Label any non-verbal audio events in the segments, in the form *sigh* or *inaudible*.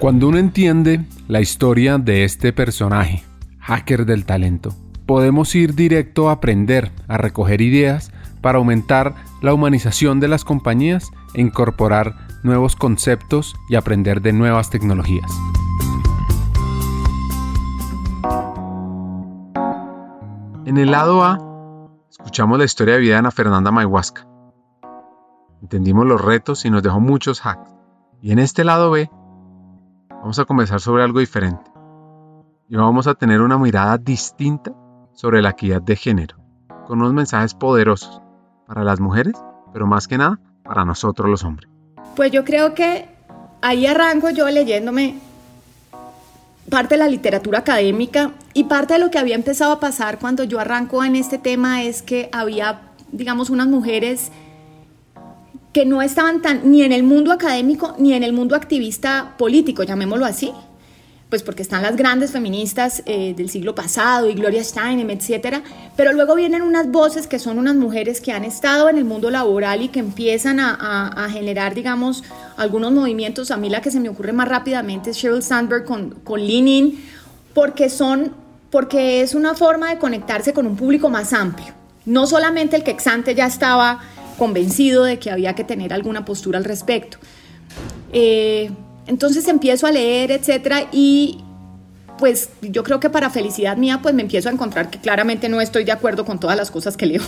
Cuando uno entiende la historia de este personaje, hacker del talento, podemos ir directo a aprender, a recoger ideas para aumentar la humanización de las compañías e incorporar nuevos conceptos y aprender de nuevas tecnologías. En el lado A, escuchamos la historia de vida de Ana Fernanda Mayhuasca. Entendimos los retos y nos dejó muchos hacks. Y en este lado B, vamos a conversar sobre algo diferente. Y vamos a tener una mirada distinta sobre la equidad de género, con unos mensajes poderosos para las mujeres, pero más que nada para nosotros los hombres. Pues yo creo que ahí arranco yo leyéndome parte de la literatura académica y parte de lo que había empezado a pasar cuando yo arranco en este tema es que había, digamos, unas mujeres que no estaban tan ni en el mundo académico ni en el mundo activista político, llamémoslo así, pues porque están las grandes feministas eh, del siglo pasado y Gloria Steinem, etcétera, pero luego vienen unas voces que son unas mujeres que han estado en el mundo laboral y que empiezan a, generar, digamos, algunos movimientos. A mí la que se me ocurre más rápidamente es Sheryl Sandberg con, con porque son, porque es una forma de conectarse con un público más amplio, no solamente el que exante ya estaba convencido de que había que tener alguna postura al respecto. Eh, entonces empiezo a leer, etcétera, y pues yo creo que para felicidad mía, pues me empiezo a encontrar que claramente no estoy de acuerdo con todas las cosas que leo.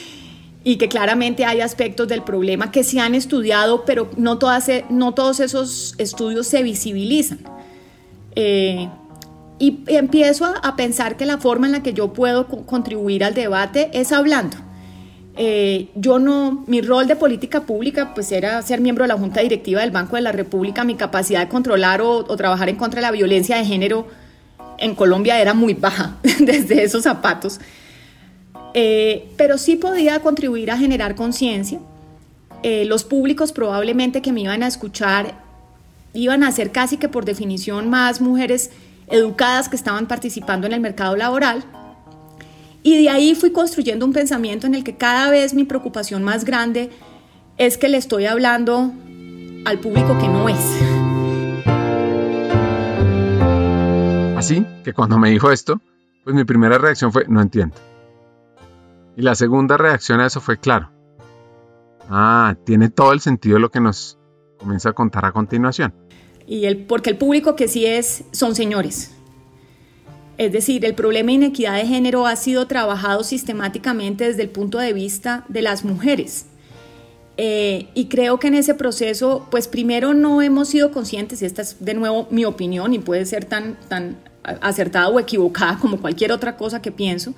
*laughs* y que claramente hay aspectos del problema que se han estudiado, pero no, todas, no todos esos estudios se visibilizan. Eh, y empiezo a, pensar que la forma en la que yo puedo contribuir al debate es hablando. Eh, yo no, mi rol de política pública pues era ser miembro de la Junta Directiva del Banco de la República, mi capacidad de controlar o, trabajar en contra de la violencia de género en Colombia era muy baja *laughs* desde esos zapatos, eh, pero sí podía contribuir a generar conciencia. Eh, los públicos probablemente que me iban a escuchar iban a ser casi que por definición más mujeres educadas que estaban participando en el mercado laboral y de ahí fui construyendo un pensamiento en el que cada vez mi preocupación más grande es que le estoy hablando al público que no es. Así que cuando me dijo esto, pues mi primera reacción fue, no entiendo. Y la segunda reacción a eso fue, claro. Ah, tiene todo el sentido lo que nos comienza a contar a continuación. Y el, porque el público que sí es, son señores. Es decir, el problema de inequidad de género ha sido trabajado sistemáticamente desde el punto de vista de las mujeres. Eh, y creo que en ese proceso, pues primero no hemos sido conscientes, y esta es de nuevo mi opinión y puede ser tan, tan acertada o equivocada como cualquier otra cosa que pienso,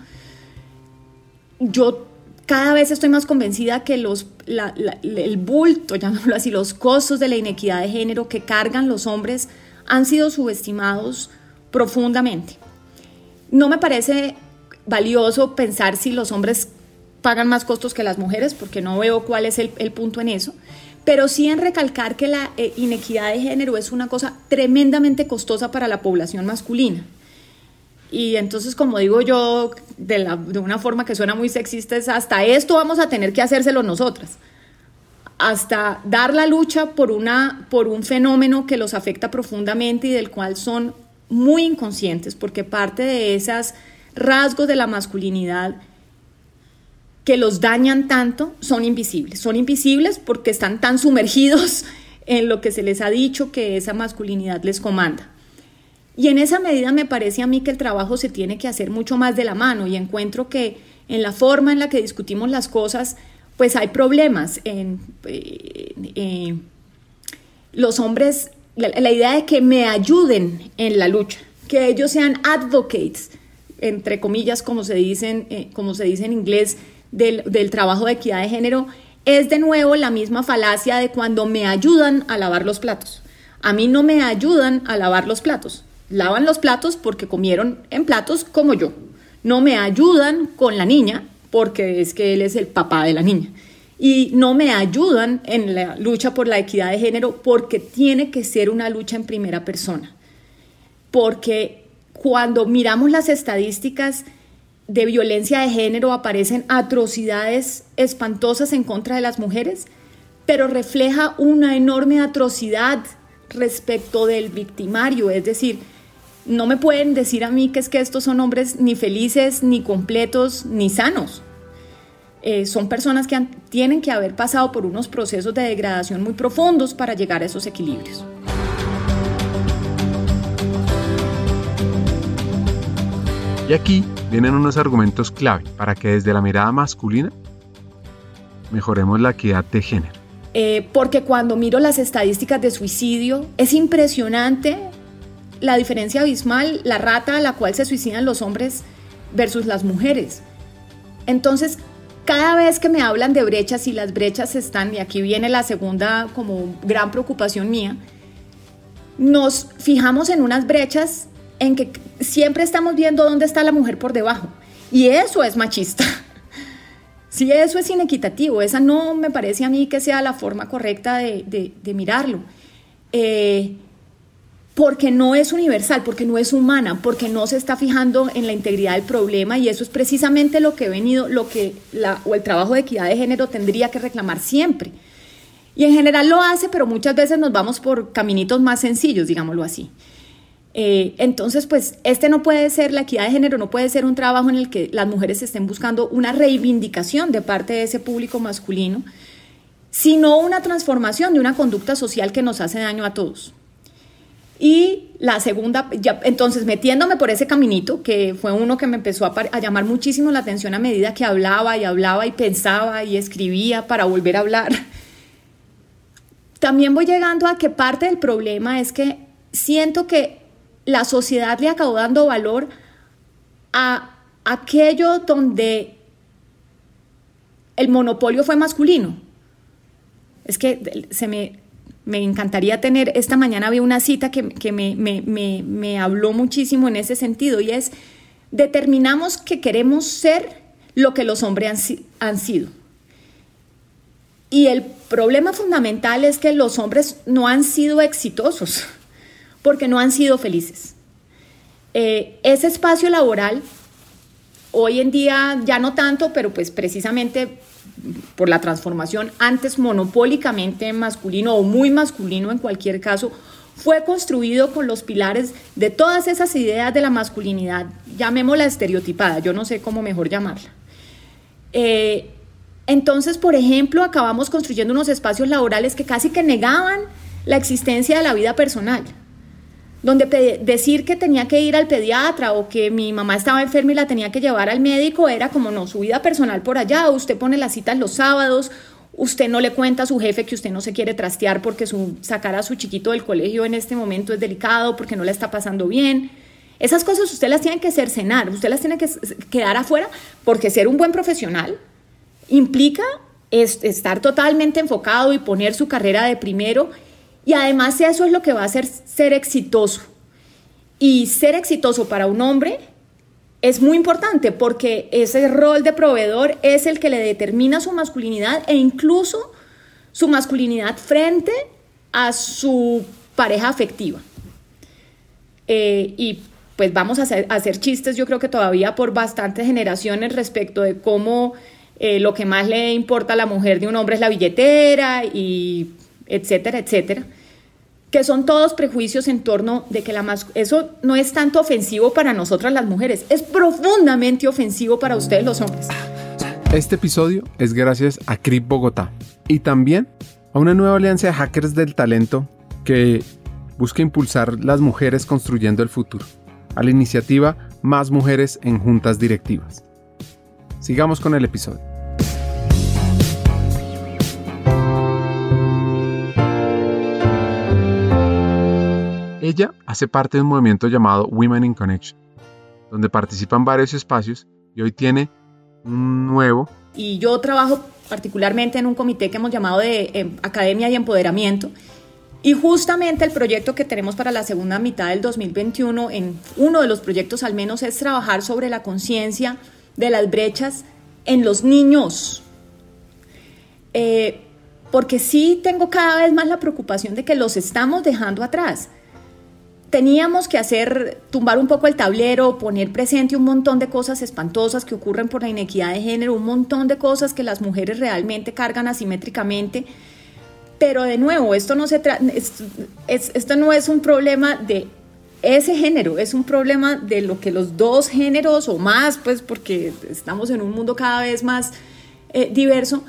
yo cada vez estoy más convencida que los, el bulto, *laughs* llamémoslo así, los costos de la inequidad de género que cargan los hombres han sido subestimados profundamente. No me parece valioso pensar si los hombres pagan más costos que las mujeres, porque no veo cuál es el, punto en eso, pero sí en recalcar que la eh, inequidad de género es una cosa tremendamente costosa para la población masculina. Y entonces, como digo yo, de, una forma que suena muy sexista, es hasta esto vamos a tener que hacérselo nosotras hasta dar la lucha por, una, por un fenómeno que los afecta profundamente y del cual son muy inconscientes porque parte de esos rasgos de la masculinidad que los dañan tanto son invisibles. Son invisibles porque están tan sumergidos *laughs* en lo que se les ha dicho que esa masculinidad les comanda. Y en esa medida me parece a mí que el trabajo se tiene que hacer mucho más de la mano y encuentro que en la forma en la que discutimos las cosas, pues hay problemas. En, eh, eh, los hombres la, idea de que me ayuden en la lucha, que ellos sean advocates, entre comillas, como se, dicen, eh, como se dice en inglés, del, del trabajo de equidad de género, es de nuevo la misma falacia de cuando me ayudan a lavar los platos. A mí no me ayudan a lavar los platos. Lavan los platos porque comieron en platos como yo. No me ayudan con la niña porque es que él es el papá de la niña y no me ayudan en la lucha por la equidad de género porque tiene que ser una lucha en primera persona. Porque cuando miramos las estadísticas de violencia de género aparecen atrocidades espantosas en contra de las mujeres, pero refleja una enorme atrocidad respecto del victimario, es decir, no me pueden decir a mí que es que estos son hombres ni felices, ni completos, ni sanos. Eh, son personas que tienen que haber pasado por unos procesos de degradación muy profundos para llegar a esos equilibrios. Y aquí vienen unos argumentos clave para que desde la mirada masculina mejoremos la equidad de género. Eh, porque cuando miro las estadísticas de suicidio, es impresionante la diferencia abismal, la rata a la cual se suicidan los hombres versus las mujeres. Entonces, cada vez que me hablan de brechas y las brechas están, y aquí viene la segunda como gran preocupación mía, nos fijamos en unas brechas en que siempre estamos viendo dónde está la mujer por debajo. Y eso es machista. *laughs* Si eso es inequitativo, esa no me parece a mí que sea la forma correcta de, mirarlo. Eh, porque no es universal, porque no es humana, porque no se está fijando en la integridad del problema y eso es precisamente lo que he venido, lo que la, o el trabajo de equidad de género tendría que reclamar siempre. Y en general lo hace, pero muchas veces nos vamos por caminitos más sencillos, digámoslo así. Eh, entonces, pues este no puede ser, la equidad de género no puede ser un trabajo en el que las mujeres estén buscando una reivindicación de parte de ese público masculino, sino una transformación de una conducta social que nos hace daño a todos. Y la segunda, entonces metiéndome por ese caminito, que fue uno que me empezó a, a, llamar muchísimo la atención a medida que hablaba y hablaba y pensaba y escribía para volver a hablar, también voy llegando a que parte del problema es que siento que la sociedad le acabó dando valor a aquello donde el monopolio fue masculino. Es que se me, me encantaría tener, esta mañana había una cita que, me, me, habló muchísimo en ese sentido y es, determinamos que queremos ser lo que los hombres han, han sido. Y el problema fundamental es que los hombres no han sido exitosos porque no han sido felices. Eh, ese espacio laboral, hoy en día ya no tanto, pero pues precisamente por la transformación antes monopólicamente masculino o muy masculino en cualquier caso, fue construido con los pilares de todas esas ideas de la masculinidad, llamémosla estereotipada, yo no sé cómo mejor llamarla. Eh, entonces, por ejemplo, acabamos construyendo unos espacios laborales que casi que negaban la existencia de la vida personal donde decir que tenía que ir al pediatra o que mi mamá estaba enferma y la tenía que llevar al médico era como no, su vida personal por allá, usted pone las citas los sábados, usted no le cuenta a su jefe que usted no se quiere trastear porque su, sacar a su chiquito del colegio en este momento es delicado, porque no le está pasando bien. Esas cosas usted las tiene que cercenar, usted las tiene que quedar afuera porque ser un buen profesional implica estar totalmente enfocado y poner su carrera de primero y además eso es lo que va a hacer ser exitoso. Y ser exitoso para un hombre es muy importante porque ese rol de proveedor es el que le determina su masculinidad e incluso su masculinidad frente a su pareja afectiva. Eh, y pues vamos a hacer, chistes yo creo que todavía por bastantes generaciones respecto de cómo eh, lo que más le importa a la mujer de un hombre es la billetera y etcétera, etcétera, que son todos prejuicios en torno de que la más eso no es tanto ofensivo para nosotras las mujeres, es profundamente ofensivo para ustedes los hombres. Este episodio es gracias a CRIP Bogotá y también a una nueva alianza de hackers del talento que busca impulsar las mujeres construyendo el futuro, a la iniciativa Más Mujeres en Juntas Directivas. Sigamos con el episodio. Ella hace parte de un movimiento llamado Women in Connection, donde participan varios espacios y hoy tiene un nuevo. Y yo trabajo particularmente en un comité que hemos llamado de em, Academia y Empoderamiento. Y justamente el proyecto que tenemos para la segunda mitad del 2021, en uno de los proyectos al menos, es trabajar sobre la conciencia de las brechas en los niños. Eh, porque sí tengo cada vez más la preocupación de que los estamos dejando atrás teníamos que hacer, tumbar un poco el tablero, poner presente un montón de cosas espantosas que ocurren por la inequidad de género, un montón de cosas que las mujeres realmente cargan asimétricamente, Pero de nuevo, esto no, se esto no es un problema de ese género, es un problema de lo que los dos géneros o más, pues porque estamos en un mundo cada vez más eh, diverso,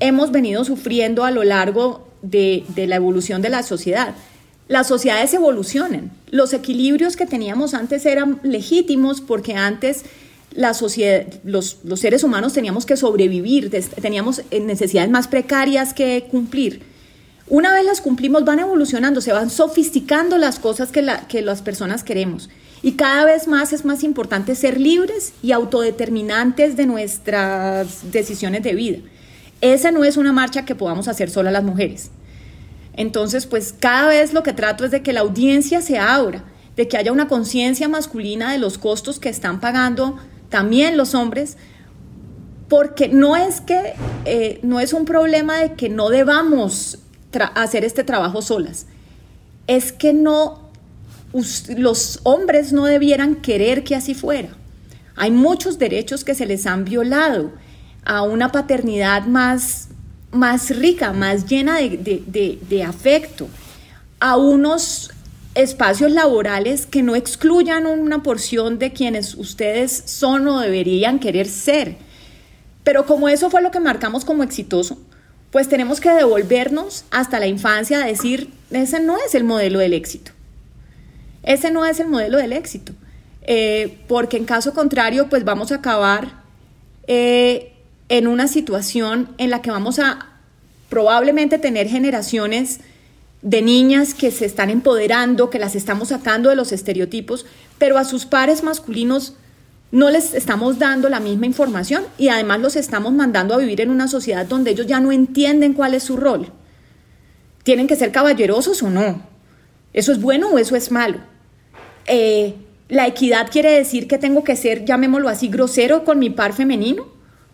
hemos venido sufriendo a lo largo de la evolución de la sociedad. Las sociedades evolucionan. Los equilibrios que teníamos antes eran legítimos porque antes la sociedad, los, los, seres humanos teníamos que sobrevivir, teníamos eh, necesidades más precarias que cumplir. Una vez las cumplimos, van evolucionando, se van sofisticando las cosas que, la, que las personas queremos. Y cada vez más es más importante ser libres y autodeterminantes de nuestras decisiones de vida. Esa no es una marcha que podamos hacer solas las mujeres. Entonces, pues cada vez lo que trato es de que la audiencia se abra, de que haya una conciencia masculina de los costos que están pagando también los hombres, porque no es que eh, no es un problema de que no debamos hacer este trabajo solas, es que no los hombres no debieran querer que así fuera. Hay muchos derechos que se les han violado a una paternidad más, más rica, más llena de, de afecto, a unos espacios laborales que no excluyan una porción de quienes ustedes son o deberían querer ser. Pero como eso fue lo que marcamos como exitoso, pues tenemos que devolvernos hasta la infancia a decir, ese no es el modelo del éxito. Ese no es el modelo del éxito. Eh, porque en caso contrario, pues vamos a acabar eh, en una situación en la que vamos a probablemente tener generaciones de niñas que se están empoderando, que las estamos sacando de los estereotipos, pero a sus pares masculinos no les estamos dando la misma información y además los estamos mandando a vivir en una sociedad donde ellos ya no entienden cuál es su rol. ¿Tienen que ser caballerosos o no? ¿Eso es bueno o eso es malo? Eh, ¿La equidad quiere decir que tengo que ser, llamémoslo así, grosero con mi par femenino?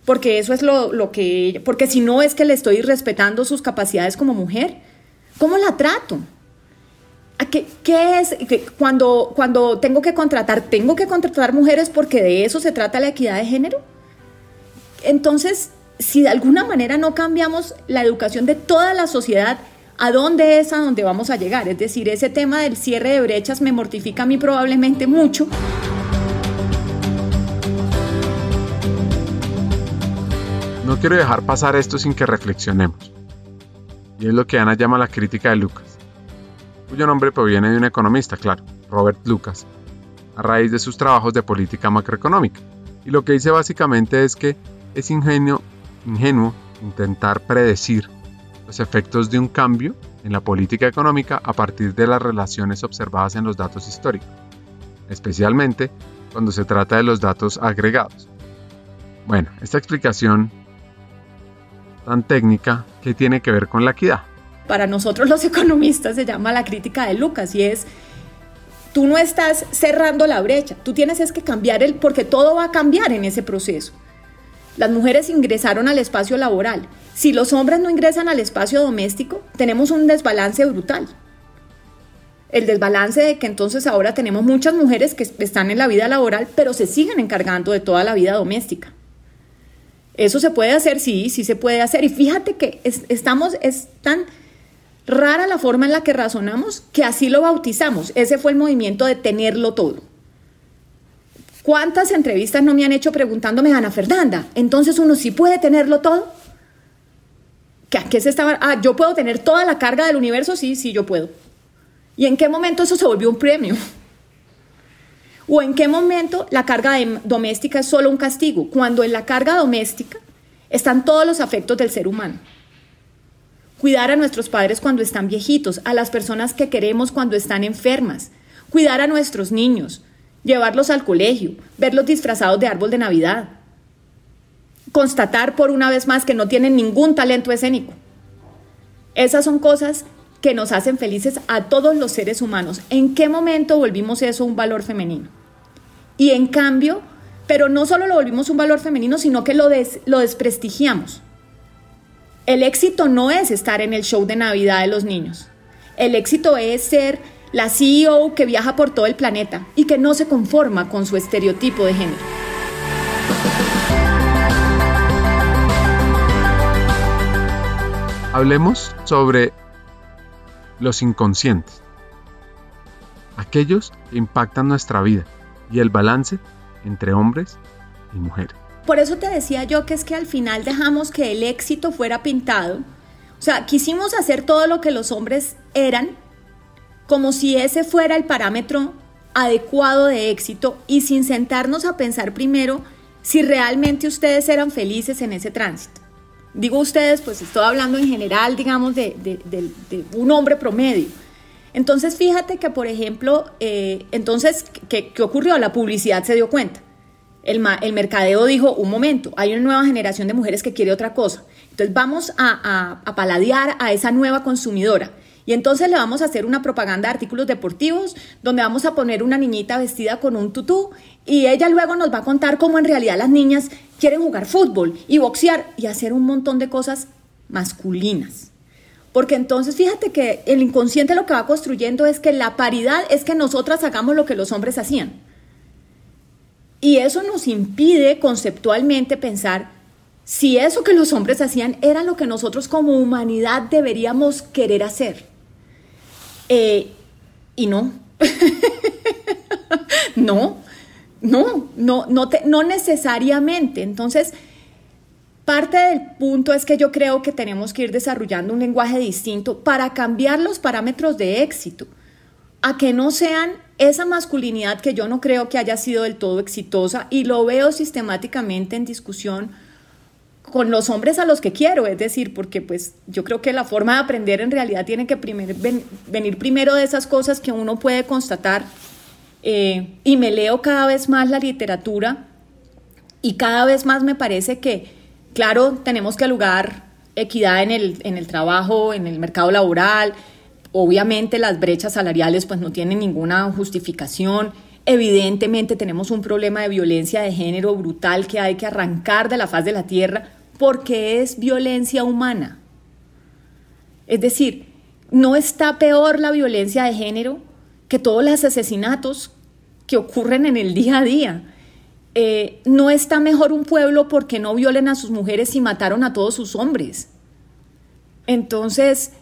Porque eso es lo, lo que... Porque si no es que le estoy respetando sus capacidades como mujer. ¿Cómo la trato? ¿Qué, qué es? Cuando, cuando tengo que contratar, ¿tengo que contratar mujeres porque de eso se trata la equidad de género? Entonces, si de alguna manera no cambiamos la educación de toda la sociedad, ¿a dónde es a dónde vamos a llegar? Es decir, ese tema del cierre de brechas me mortifica a mí probablemente mucho. No quiero dejar pasar esto sin que reflexionemos. Y es lo que Ana llama la crítica de Lucas, cuyo nombre proviene de un economista, claro, Robert Lucas, a raíz de sus trabajos de política macroeconómica. Y lo que dice básicamente es que es ingenio, ingenuo intentar predecir los efectos de un cambio en la política económica a partir de las relaciones observadas en los datos históricos, especialmente cuando se trata de los datos agregados. Bueno, esta explicación tan técnica que tiene que ver con la equidad. Para nosotros los economistas se llama la crítica de Lucas y es, tú no estás cerrando la brecha, tú tienes es que cambiar el, porque todo va a cambiar en ese proceso. Las mujeres ingresaron al espacio laboral. Si los hombres no ingresan al espacio doméstico, tenemos un desbalance brutal. El desbalance de que entonces ahora tenemos muchas mujeres que están en la vida laboral, pero se siguen encargando de toda la vida doméstica. Eso se puede hacer, sí, sí se puede hacer. Y fíjate que estamos, es tan rara la forma en la que razonamos que así lo bautizamos. Ese fue el movimiento de tenerlo todo. ¿Cuántas entrevistas no me han hecho preguntándome, Ana Fernanda, entonces uno sí puede tenerlo todo? ¿Qué, qué se estaba? Ah, yo puedo tener toda la carga del universo, sí, sí, yo puedo. ¿Y en qué momento eso se volvió un premio? ¿O en qué momento la carga doméstica es solo un castigo? Cuando en la carga doméstica están todos los afectos del ser humano. Cuidar a nuestros padres cuando están viejitos, a las personas que queremos cuando están enfermas, cuidar a nuestros niños, llevarlos al colegio, verlos disfrazados de árbol de Navidad, constatar por una vez más que no tienen ningún talento escénico. Esas son cosas que nos hacen felices a todos los seres humanos. ¿En qué momento volvimos eso un valor femenino? Y en cambio, pero no solo lo volvimos un valor femenino, sino que lo, desprestigiamos. El éxito no es estar en el show de Navidad de los niños. El éxito es ser la CEO que viaja por todo el planeta y que no se conforma con su estereotipo de género. Hablemos sobre los inconscientes, aquellos que impactan nuestra vida y el balance entre hombres y mujeres. Por eso te decía yo que es que al final dejamos que el éxito fuera pintado. O sea, quisimos hacer todo lo que los hombres eran, como si ese fuera el parámetro adecuado de éxito y sin sentarnos a pensar primero si realmente ustedes eran felices en ese tránsito. Digo ustedes, pues estoy hablando en general, digamos, de, un hombre promedio. Entonces, fíjate que, por ejemplo, eh, entonces, ¿qué, ocurrió? La publicidad se dio cuenta. El, el, mercadeo dijo, un momento, hay una nueva generación de mujeres que quiere otra cosa. Entonces vamos a, a paladear a esa nueva consumidora. Y entonces le vamos a hacer una propaganda de artículos deportivos donde vamos a poner una niñita vestida con un tutú y ella luego nos va a contar cómo en realidad las niñas quieren jugar fútbol y boxear y hacer un montón de cosas masculinas. Porque entonces fíjate que el inconsciente lo que va construyendo es que la paridad es que nosotras hagamos lo que los hombres hacían. Y eso nos impide conceptualmente pensar si eso que los hombres hacían era lo que nosotros como humanidad deberíamos querer hacer. Eh, y no. *laughs* no, no, no, no, no necesariamente. Entonces, parte del punto es que yo creo que tenemos que ir desarrollando un lenguaje distinto para cambiar los parámetros de éxito, a que no sean esa masculinidad que yo no creo que haya sido del todo exitosa y lo veo sistemáticamente en discusión con los hombres a los que quiero, es decir, porque pues yo creo que la forma de aprender en realidad tiene que venir primero de esas cosas que uno puede constatar eh, y me leo cada vez más la literatura y cada vez más me parece que, claro, tenemos que lugar equidad en el, en el trabajo, en el mercado laboral, obviamente las brechas salariales pues no tienen ninguna justificación, evidentemente tenemos un problema de violencia de género brutal que hay que arrancar de la faz de la tierra, porque es violencia humana. Es decir, no está peor la violencia de género que todos los asesinatos que ocurren en el día a día. Eh, no está mejor un pueblo porque no violen a sus mujeres y mataron a todos sus hombres. Entonces,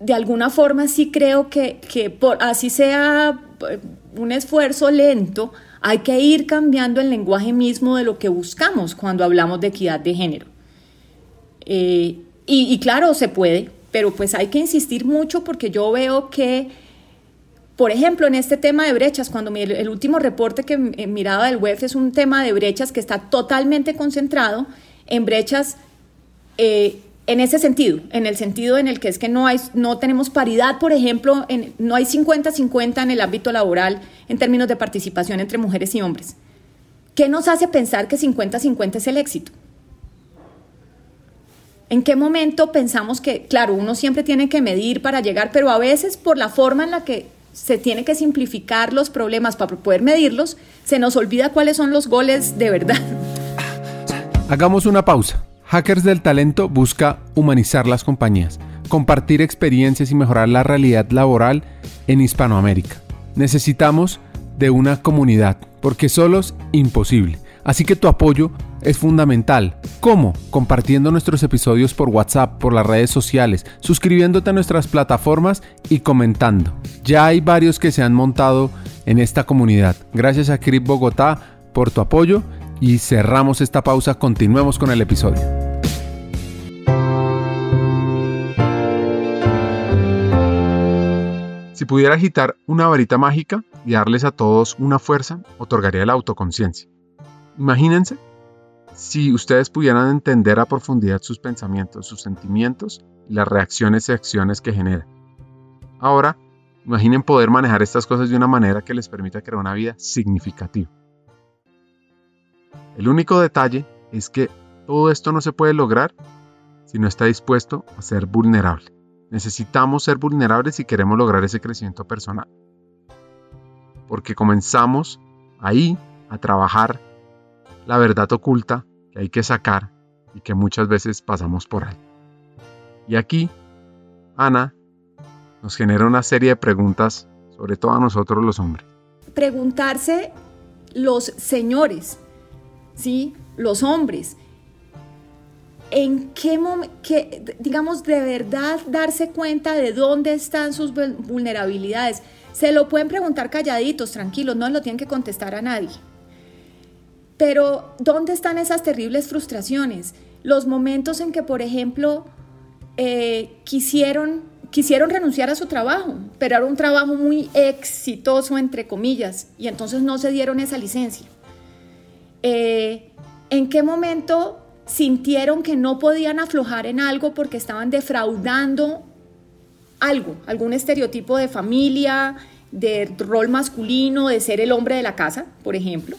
de alguna forma sí creo que, que por así sea eh, un esfuerzo lento, hay que ir cambiando el lenguaje mismo de lo que buscamos cuando hablamos de equidad de género. Eh, y, claro, se puede, pero pues hay que insistir mucho porque yo veo que, por ejemplo, en este tema de brechas, cuando el, último reporte que miraba del web es un tema de brechas que está totalmente concentrado en brechas eh, en ese sentido, en el sentido en el que es que no, hay, no tenemos paridad, por ejemplo, en, no hay 50-50 en el ámbito laboral en términos de participación entre mujeres y hombres. ¿Qué nos hace pensar que 50-50 es el éxito? ¿En qué momento pensamos que, claro, uno siempre tiene que medir para llegar, pero a veces por la forma en la que se tiene que simplificar los problemas para poder medirlos, se nos olvida cuáles son los goles de verdad. Hagamos una pausa. Hackers del Talento busca humanizar las compañías, compartir experiencias y mejorar la realidad laboral en Hispanoamérica. Necesitamos de una comunidad, porque solos imposible. Así que tu apoyo es fundamental. ¿Cómo? Compartiendo nuestros episodios por WhatsApp, por las redes sociales, suscribiéndote a nuestras plataformas y comentando. Ya hay varios que se han montado en esta comunidad. Gracias a Crip Bogotá por tu apoyo y cerramos esta pausa. Continuemos con el episodio. Si pudiera agitar una varita mágica y darles a todos una fuerza, otorgaría la autoconciencia. Imagínense si ustedes pudieran entender a profundidad sus pensamientos, sus sentimientos y las reacciones y acciones que generan. Ahora, imaginen poder manejar estas cosas de una manera que les permita crear una vida significativa. El único detalle es que todo esto no se puede lograr si no está dispuesto a ser vulnerable. Necesitamos ser vulnerables si queremos lograr ese crecimiento personal. Porque comenzamos ahí a trabajar la verdad oculta que hay que sacar y que muchas veces pasamos por ahí. Y aquí, Ana nos genera una serie de preguntas, sobre todo a nosotros los hombres. Preguntarse los señores, ¿sí? Los hombres. en qué momento, digamos, de verdad darse cuenta de dónde están sus vulnerabilidades. Se lo pueden preguntar calladitos, tranquilos, no lo tienen que contestar a nadie. Pero, ¿dónde están esas terribles frustraciones? Los momentos en que, por ejemplo, eh, quisieron, quisieron renunciar a su trabajo, pero era un trabajo muy exitoso, entre comillas, y entonces no se dieron esa licencia. Eh, ¿En qué momento sintieron que no podían aflojar en algo porque estaban defraudando algo, algún estereotipo de familia, de rol masculino, de ser el hombre de la casa, por ejemplo.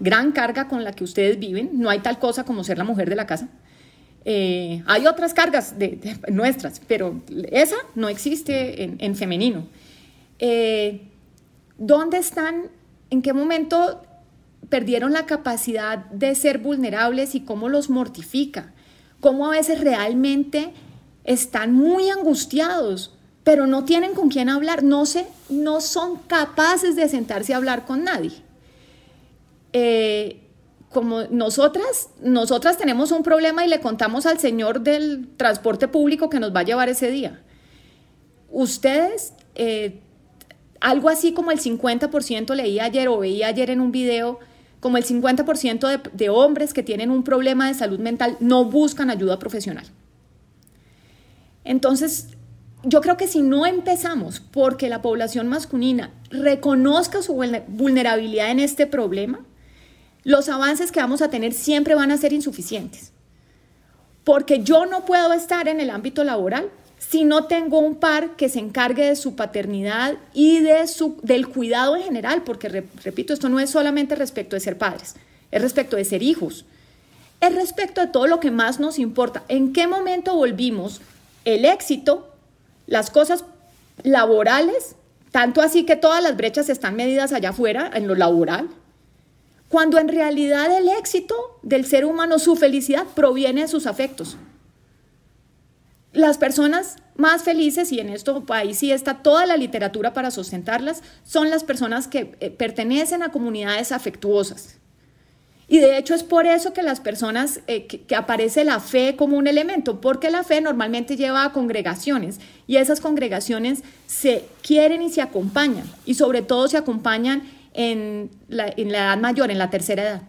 Gran carga con la que ustedes viven, no hay tal cosa como ser la mujer de la casa. Eh, hay otras cargas de, nuestras, pero esa no existe en, femenino. Eh, ¿Dónde están? ¿En qué momento perdieron la capacidad de ser vulnerables y cómo los mortifica, cómo a veces realmente están muy angustiados, pero no tienen con quién hablar, no, se, no son capaces de sentarse a hablar con nadie. Eh, como nosotras, nosotras tenemos un problema y le contamos al señor del transporte público que nos va a llevar ese día. Ustedes, eh, algo así como el 50% leí ayer o veía ayer en un video, como el 50% de, hombres que tienen un problema de salud mental no buscan ayuda profesional. Entonces, yo creo que si no empezamos porque la población masculina reconozca su vulnerabilidad en este problema, los avances que vamos a tener siempre van a ser insuficientes. Porque yo no puedo estar en el ámbito laboral si no tengo un par que se encargue de su paternidad y de su, del cuidado en general, porque repito, esto no es solamente respecto de ser padres, es respecto de ser hijos, es respecto de todo lo que más nos importa. ¿En qué momento volvimos el éxito, las cosas laborales, tanto así que todas las brechas están medidas allá afuera, en lo laboral? Cuando en realidad el éxito del ser humano, su felicidad, proviene de sus afectos las personas más felices, y en esto ahí sí está toda la literatura para sustentarlas, son las personas que eh, pertenecen a comunidades afectuosas. Y de hecho es por eso que las personas, eh, que, aparece la fe como un elemento, porque la fe normalmente lleva a congregaciones y esas congregaciones se quieren y se acompañan, y sobre todo se acompañan en la, en la edad mayor, en la tercera edad.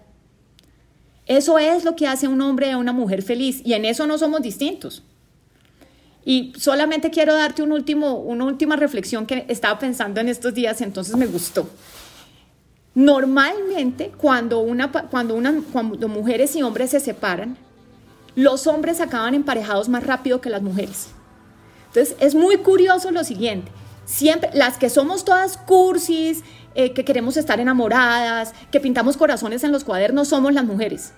Eso es lo que hace un hombre a una mujer feliz, y en eso no somos distintos. Y solamente quiero darte un último, una última reflexión que estaba pensando en estos días, entonces me gustó. Normalmente, cuando, una, cuando, una, cuando mujeres y hombres se separan, los hombres acaban emparejados más rápido que las mujeres. Entonces, es muy curioso lo siguiente. Siempre, las que somos todas cursis, eh, que queremos estar enamoradas, que pintamos corazones en los cuadernos, somos las mujeres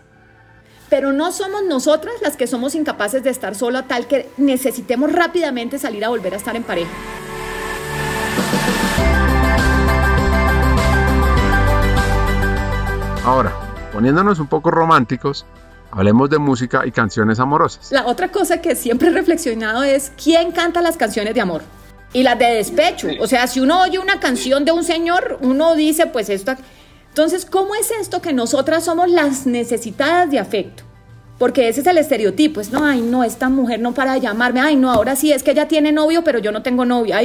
pero no somos nosotras las que somos incapaces de estar sola tal que necesitemos rápidamente salir a volver a estar en pareja. Ahora, poniéndonos un poco románticos, hablemos de música y canciones amorosas. La otra cosa que siempre he reflexionado es quién canta las canciones de amor y las de despecho. O sea, si uno oye una canción de un señor, uno dice, pues esto entonces, ¿cómo es esto que nosotras somos las necesitadas de afecto? Porque ese es el estereotipo, es no, ay, no, esta mujer no para de llamarme, ay, no, ahora sí es que ella tiene novio, pero yo no tengo novio.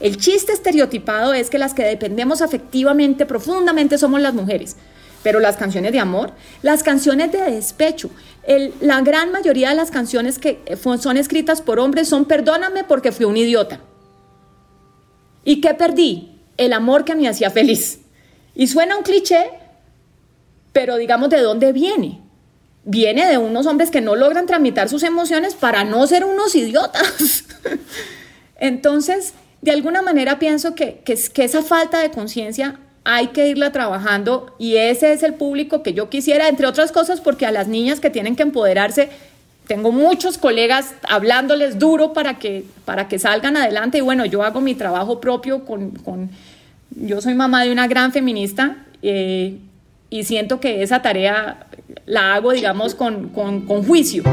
el chiste estereotipado es que las que dependemos afectivamente, profundamente, somos las mujeres. Pero las canciones de amor, las canciones de despecho, la gran mayoría de las canciones que son escritas por hombres son perdóname porque fui un idiota. ¿Y qué perdí? El amor que me hacía feliz. Y suena un cliché, pero digamos de dónde viene. Viene de unos hombres que no logran tramitar sus emociones para no ser unos idiotas. *laughs* Entonces, de alguna manera pienso que, que, que esa falta de conciencia hay que irla trabajando y ese es el público que yo quisiera, entre otras cosas, porque a las niñas que tienen que empoderarse, tengo muchos colegas hablándoles duro para que, para que salgan adelante y bueno, yo hago mi trabajo propio con, con yo soy mamá de una gran feminista eh, y siento que esa tarea la hago, digamos, con, con, con juicio.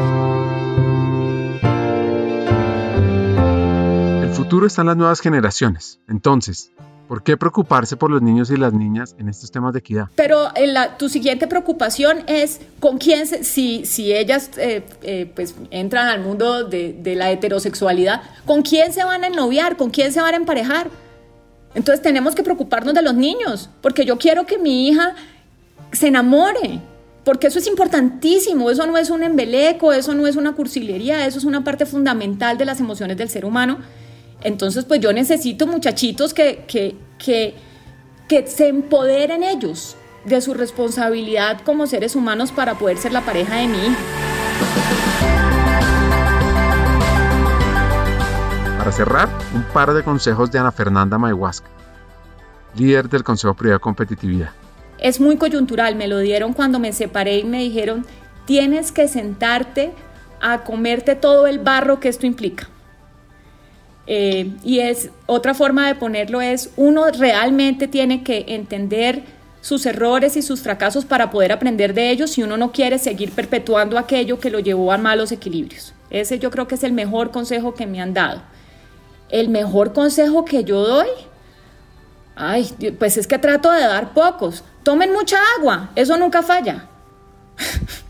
El futuro está en las nuevas generaciones. Entonces, ¿Por qué preocuparse por los niños y las niñas en estos temas de equidad? Pero en la, tu siguiente preocupación es con quién, se, si, si ellas eh, eh, pues entran al mundo de, de, la heterosexualidad, ¿con quién se van a ennoviar? ¿Con quién se van a emparejar? Entonces tenemos que preocuparnos de los niños, porque yo quiero que mi hija se enamore, porque eso es importantísimo, eso no es un embeleco, eso no es una cursilería, eso es una parte fundamental de las emociones del ser humano entonces, pues yo necesito muchachitos que, que, que, que se empoderen ellos de su responsabilidad como seres humanos para poder ser la pareja de mi hija. Para cerrar, un par de consejos de Ana Fernanda Mayhuasca, líder del Consejo Privado de Competitividad. Es muy coyuntural, me lo dieron cuando me separé y me dijeron, tienes que sentarte a comerte todo el barro que esto implica. Eh, y es otra forma de ponerlo es, uno realmente tiene que entender sus errores y sus fracasos para poder aprender de ellos si uno no quiere seguir perpetuando aquello que lo llevó a malos equilibrios. Ese yo creo que es el mejor consejo que me han dado. El mejor consejo que yo doy, ay, pues es que trato de dar pocos. Tomen mucha agua, eso nunca falla. *laughs*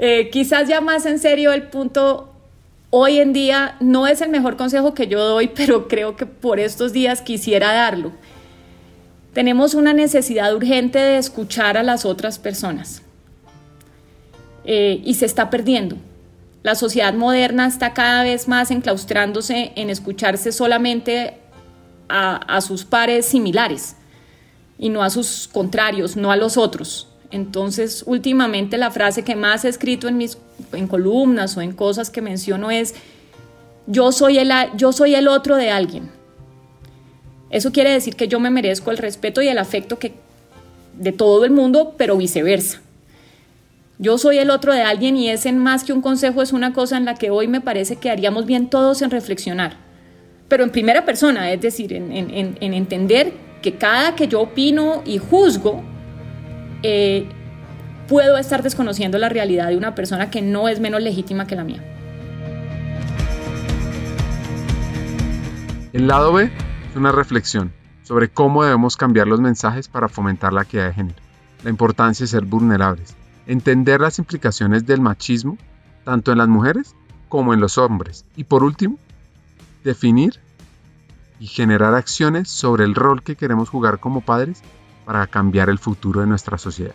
Eh, quizás ya más en serio el punto Hoy en día no es el mejor consejo que yo doy, *laughs* pero creo que por estos días quisiera darlo. Tenemos una necesidad urgente de escuchar a las otras personas eh, y se está perdiendo. La sociedad moderna está cada vez más enclaustrándose en escucharse solamente a, a sus pares similares y no a sus contrarios, no a los otros. Entonces, últimamente la frase que más he escrito en mis en columnas o en cosas que menciono es yo soy el yo soy el otro de alguien. Eso quiere decir que yo me merezco el respeto y el afecto que de todo el mundo, pero viceversa. Yo soy el otro de alguien y ese más que un consejo es una cosa en la que hoy me parece que haríamos bien todos en reflexionar, pero en primera persona, es decir, en, en entender que cada que yo opino y juzgo, eh, puedo estar desconociendo la realidad de una persona que no es menos legítima que la mía. El lado B es una reflexión sobre cómo debemos cambiar los mensajes para fomentar la equidad de género, la importancia de ser vulnerables, entender las implicaciones del machismo tanto en las mujeres como en los hombres y por último, definir y generar acciones sobre el rol que queremos jugar como padres para cambiar el futuro de nuestra sociedad.